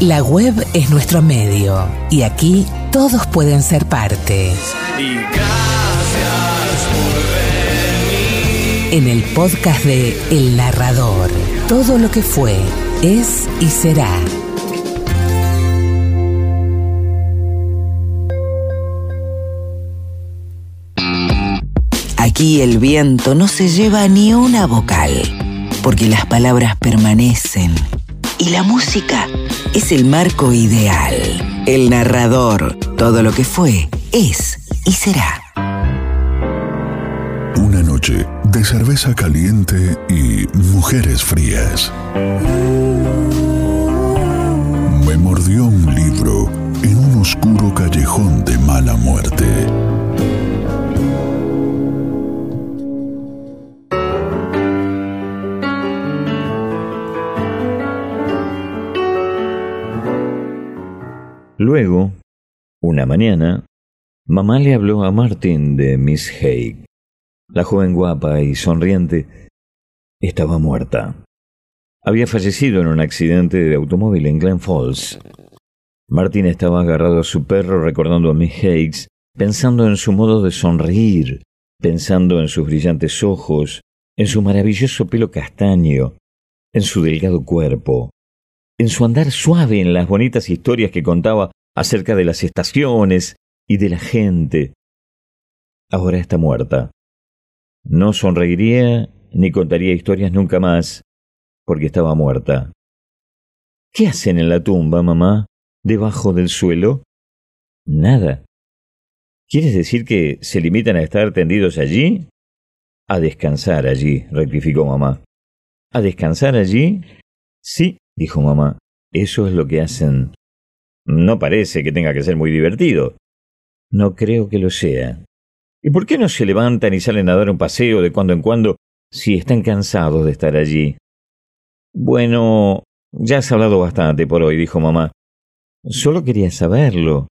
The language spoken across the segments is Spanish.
La web es nuestro medio y aquí todos pueden ser parte. Y gracias por venir. En el podcast de El Narrador, todo lo que fue, es y será. Aquí el viento no se lleva ni una vocal, porque las palabras permanecen y la música es el marco ideal. El narrador, todo lo que fue, es y será. Una noche de cerveza caliente y mujeres frías. Me mordió un libro en un oscuro callejón de mala muerte. Luego, una mañana, mamá le habló a Martin de Miss Haig. La joven guapa y sonriente estaba muerta. Había fallecido en un accidente de automóvil en Glen Falls. Martin estaba agarrado a su perro recordando a Miss Higgs, pensando en su modo de sonreír, pensando en sus brillantes ojos, en su maravilloso pelo castaño, en su delgado cuerpo, en su andar suave en las bonitas historias que contaba acerca de las estaciones y de la gente. Ahora está muerta. No sonreiría ni contaría historias nunca más, porque estaba muerta. ¿Qué hacen en la tumba, mamá? ¿Debajo del suelo? Nada. ¿Quieres decir que se limitan a estar tendidos allí? A descansar allí, rectificó mamá. ¿A descansar allí? Sí, dijo mamá. Eso es lo que hacen. No parece que tenga que ser muy divertido. No creo que lo sea. ¿Y por qué no se levantan y salen a dar un paseo de cuando en cuando si están cansados de estar allí? Bueno, ya has hablado bastante por hoy, dijo mamá. Solo quería saberlo.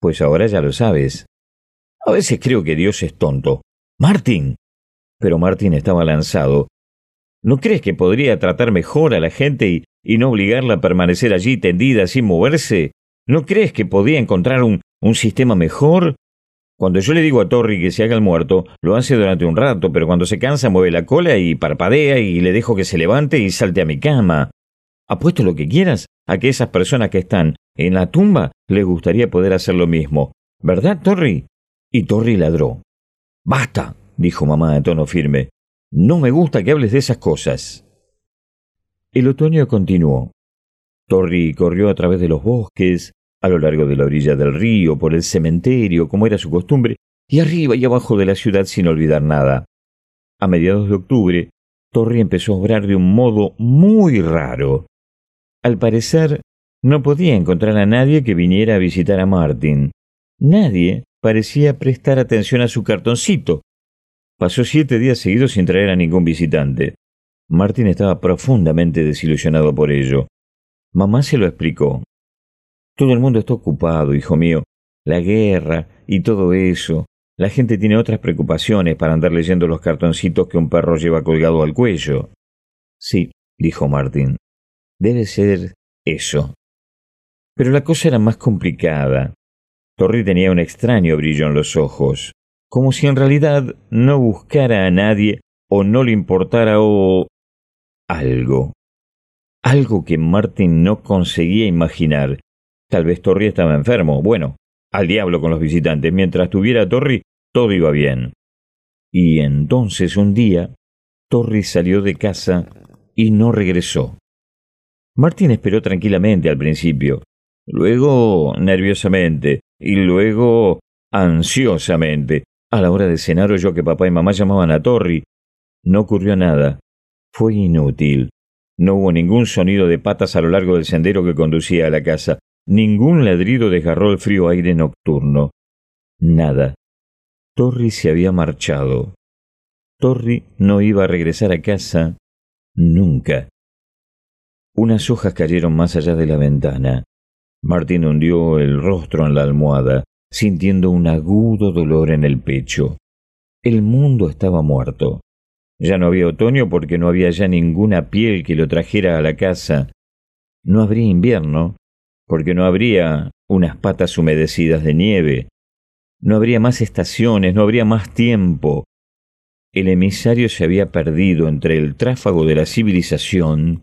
Pues ahora ya lo sabes. A veces creo que Dios es tonto. Martín. Pero Martín estaba lanzado. ¿No crees que podría tratar mejor a la gente y, y no obligarla a permanecer allí tendida sin moverse? ¿No crees que podía encontrar un, un sistema mejor? Cuando yo le digo a Torri que se haga el muerto, lo hace durante un rato, pero cuando se cansa mueve la cola y parpadea y le dejo que se levante y salte a mi cama. Apuesto lo que quieras a que esas personas que están en la tumba les gustaría poder hacer lo mismo. ¿Verdad, Torri? Y Torri ladró. Basta, dijo mamá en tono firme. No me gusta que hables de esas cosas. El otoño continuó. Torri corrió a través de los bosques, a lo largo de la orilla del río, por el cementerio, como era su costumbre, y arriba y abajo de la ciudad sin olvidar nada. A mediados de octubre, Torri empezó a obrar de un modo muy raro. Al parecer, no podía encontrar a nadie que viniera a visitar a Martin. Nadie parecía prestar atención a su cartoncito. Pasó siete días seguidos sin traer a ningún visitante. Martin estaba profundamente desilusionado por ello. Mamá se lo explicó. Todo el mundo está ocupado, hijo mío. La guerra y todo eso. La gente tiene otras preocupaciones para andar leyendo los cartoncitos que un perro lleva colgado al cuello. Sí, dijo Martín. Debe ser eso. Pero la cosa era más complicada. Torri tenía un extraño brillo en los ojos, como si en realidad no buscara a nadie o no le importara o algo algo que Martin no conseguía imaginar. Tal vez Torri estaba enfermo. Bueno, al diablo con los visitantes. Mientras tuviera Torri, todo iba bien. Y entonces un día, Torri salió de casa y no regresó. Martin esperó tranquilamente al principio, luego nerviosamente y luego ansiosamente. A la hora de cenar oyó que papá y mamá llamaban a Torri. No ocurrió nada. Fue inútil. No hubo ningún sonido de patas a lo largo del sendero que conducía a la casa, ningún ladrido desgarró el frío aire nocturno. Nada. Torri se había marchado. Torri no iba a regresar a casa nunca. Unas hojas cayeron más allá de la ventana. Martín hundió el rostro en la almohada, sintiendo un agudo dolor en el pecho. El mundo estaba muerto. Ya no había otoño porque no había ya ninguna piel que lo trajera a la casa. No habría invierno porque no habría unas patas humedecidas de nieve, no habría más estaciones, no habría más tiempo. El emisario se había perdido entre el tráfago de la civilización,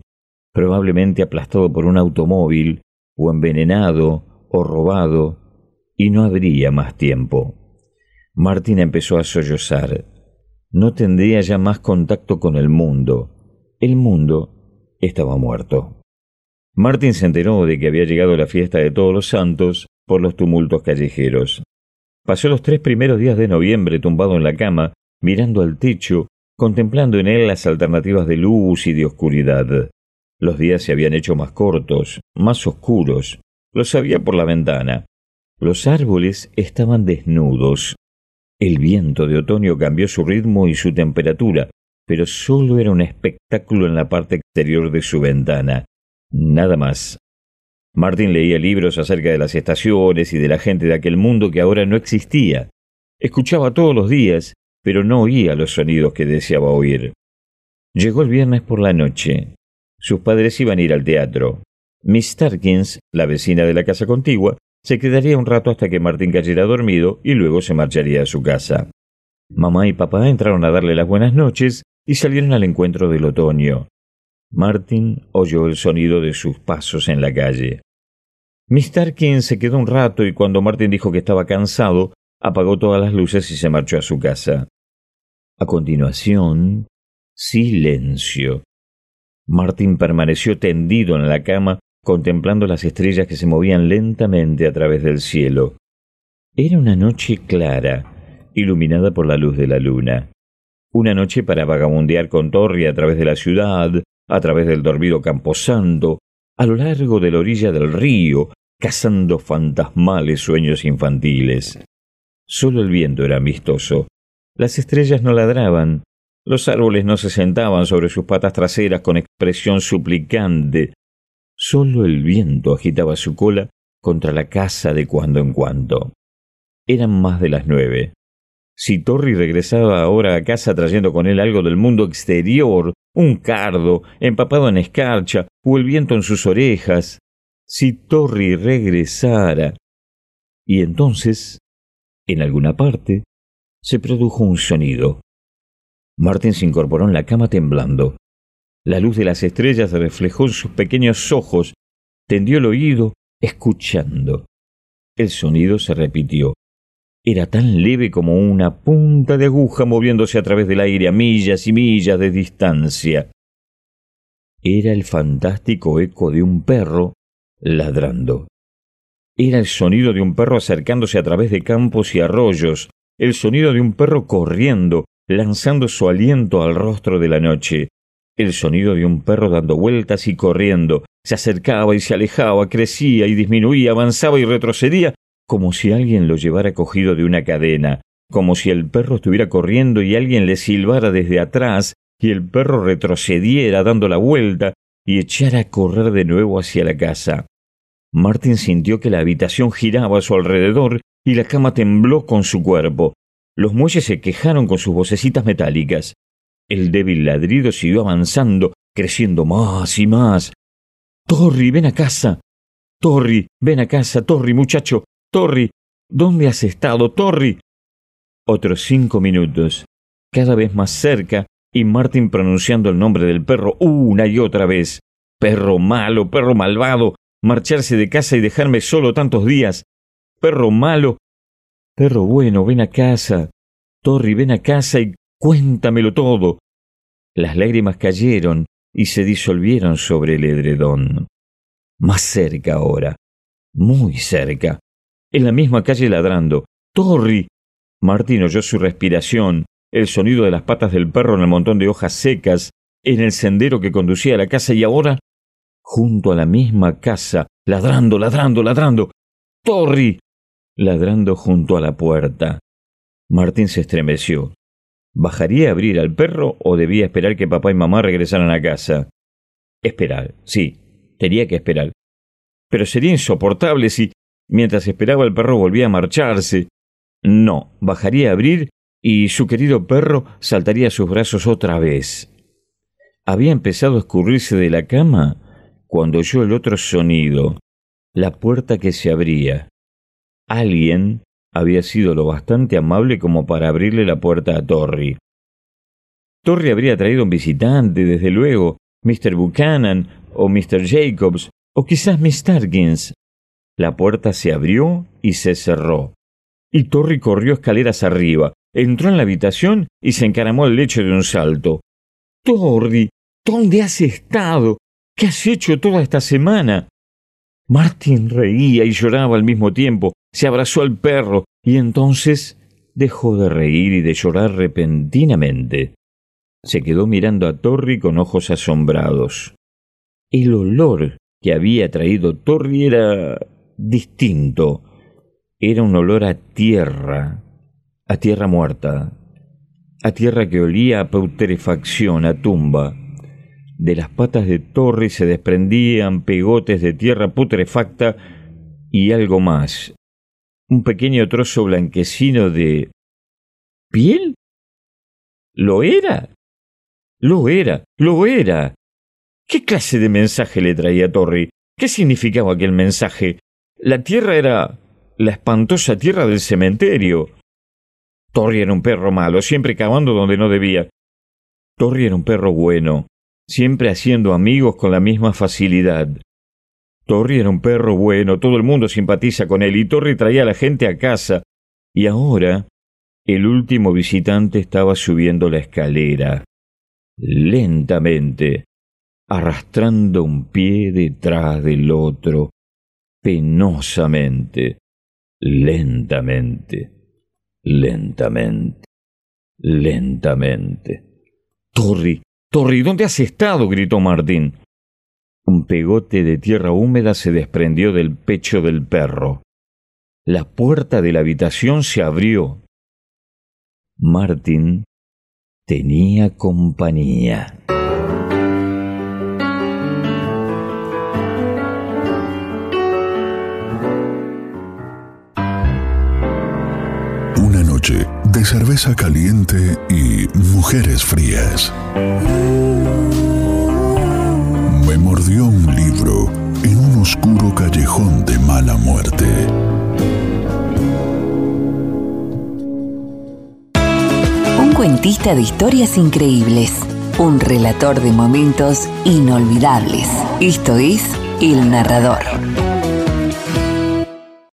probablemente aplastado por un automóvil, o envenenado, o robado, y no habría más tiempo. Martín empezó a sollozar. No tendría ya más contacto con el mundo. El mundo estaba muerto. Martín se enteró de que había llegado la fiesta de todos los santos por los tumultos callejeros. Pasó los tres primeros días de noviembre tumbado en la cama, mirando al techo, contemplando en él las alternativas de luz y de oscuridad. Los días se habían hecho más cortos, más oscuros. Lo sabía por la ventana. Los árboles estaban desnudos, el viento de otoño cambió su ritmo y su temperatura, pero solo era un espectáculo en la parte exterior de su ventana. Nada más. Martin leía libros acerca de las estaciones y de la gente de aquel mundo que ahora no existía. Escuchaba todos los días, pero no oía los sonidos que deseaba oír. Llegó el viernes por la noche. Sus padres iban a ir al teatro. Miss Starkins, la vecina de la casa contigua, se quedaría un rato hasta que Martín cayera dormido y luego se marcharía a su casa. Mamá y papá entraron a darle las buenas noches y salieron al encuentro del otoño. Martín oyó el sonido de sus pasos en la calle. Miss Tarkin se quedó un rato y cuando Martín dijo que estaba cansado, apagó todas las luces y se marchó a su casa. A continuación, silencio. Martín permaneció tendido en la cama contemplando las estrellas que se movían lentamente a través del cielo. Era una noche clara, iluminada por la luz de la luna. Una noche para vagabundear con Torri a través de la ciudad, a través del dormido camposanto, a lo largo de la orilla del río, cazando fantasmales sueños infantiles. Solo el viento era amistoso. Las estrellas no ladraban, los árboles no se sentaban sobre sus patas traseras con expresión suplicante, Solo el viento agitaba su cola contra la casa de cuando en cuando. Eran más de las nueve. Si Torri regresaba ahora a casa trayendo con él algo del mundo exterior, un cardo empapado en escarcha o el viento en sus orejas, si Torri regresara. Y entonces, en alguna parte, se produjo un sonido. Martin se incorporó en la cama temblando. La luz de las estrellas reflejó en sus pequeños ojos, tendió el oído, escuchando. El sonido se repitió. Era tan leve como una punta de aguja moviéndose a través del aire a millas y millas de distancia. Era el fantástico eco de un perro ladrando. Era el sonido de un perro acercándose a través de campos y arroyos, el sonido de un perro corriendo, lanzando su aliento al rostro de la noche, el sonido de un perro dando vueltas y corriendo. Se acercaba y se alejaba, crecía y disminuía, avanzaba y retrocedía, como si alguien lo llevara cogido de una cadena, como si el perro estuviera corriendo y alguien le silbara desde atrás, y el perro retrocediera dando la vuelta y echara a correr de nuevo hacia la casa. Martin sintió que la habitación giraba a su alrededor y la cama tembló con su cuerpo. Los muelles se quejaron con sus vocecitas metálicas. El débil ladrido siguió avanzando, creciendo más y más. Torri, ven a casa. Torri, ven a casa, Torri, muchacho. Torri, ¿dónde has estado, Torri? Otros cinco minutos, cada vez más cerca, y Martin pronunciando el nombre del perro una y otra vez. Perro malo, perro malvado, marcharse de casa y dejarme solo tantos días. Perro malo. Perro bueno, ven a casa. Torri, ven a casa y Cuéntamelo todo. Las lágrimas cayeron y se disolvieron sobre el edredón. Más cerca ahora, muy cerca, en la misma calle ladrando. ¡Torri! Martín oyó su respiración, el sonido de las patas del perro en el montón de hojas secas, en el sendero que conducía a la casa y ahora, junto a la misma casa, ladrando, ladrando, ladrando. ¡Torri! ladrando junto a la puerta. Martín se estremeció. ¿Bajaría a abrir al perro o debía esperar que papá y mamá regresaran a casa? Esperar, sí, tenía que esperar. Pero sería insoportable si, mientras esperaba el perro, volvía a marcharse. No, bajaría a abrir y su querido perro saltaría a sus brazos otra vez. Había empezado a escurrirse de la cama cuando oyó el otro sonido, la puerta que se abría. Alguien había sido lo bastante amable como para abrirle la puerta a Torri. Torri habría traído un visitante, desde luego, Mr. Buchanan o Mr. Jacobs, o quizás Miss Tarkins. La puerta se abrió y se cerró. Y Torri corrió escaleras arriba, entró en la habitación y se encaramó al lecho de un salto. Torri, ¿dónde has estado? ¿Qué has hecho toda esta semana? Martin reía y lloraba al mismo tiempo, se abrazó al perro y entonces dejó de reír y de llorar repentinamente. Se quedó mirando a Torri con ojos asombrados. El olor que había traído Torri era distinto. Era un olor a tierra, a tierra muerta, a tierra que olía a putrefacción, a tumba. De las patas de Torri se desprendían pegotes de tierra putrefacta y algo más. Un pequeño trozo blanquecino de... ¿Piel? ¿Lo era? Lo era, lo era. ¿Qué clase de mensaje le traía Torri? ¿Qué significaba aquel mensaje? La tierra era la espantosa tierra del cementerio. Torri era un perro malo, siempre cavando donde no debía. Torri era un perro bueno, siempre haciendo amigos con la misma facilidad. Torri era un perro bueno, todo el mundo simpatiza con él y Torri traía a la gente a casa. Y ahora el último visitante estaba subiendo la escalera lentamente, arrastrando un pie detrás del otro, penosamente, lentamente, lentamente, lentamente. Torri, Torri, ¿dónde has estado? gritó Martín. Un pegote de tierra húmeda se desprendió del pecho del perro. La puerta de la habitación se abrió. Martín tenía compañía. De cerveza caliente y mujeres frías. Me mordió un libro en un oscuro callejón de mala muerte. Un cuentista de historias increíbles. Un relator de momentos inolvidables. Esto es El Narrador.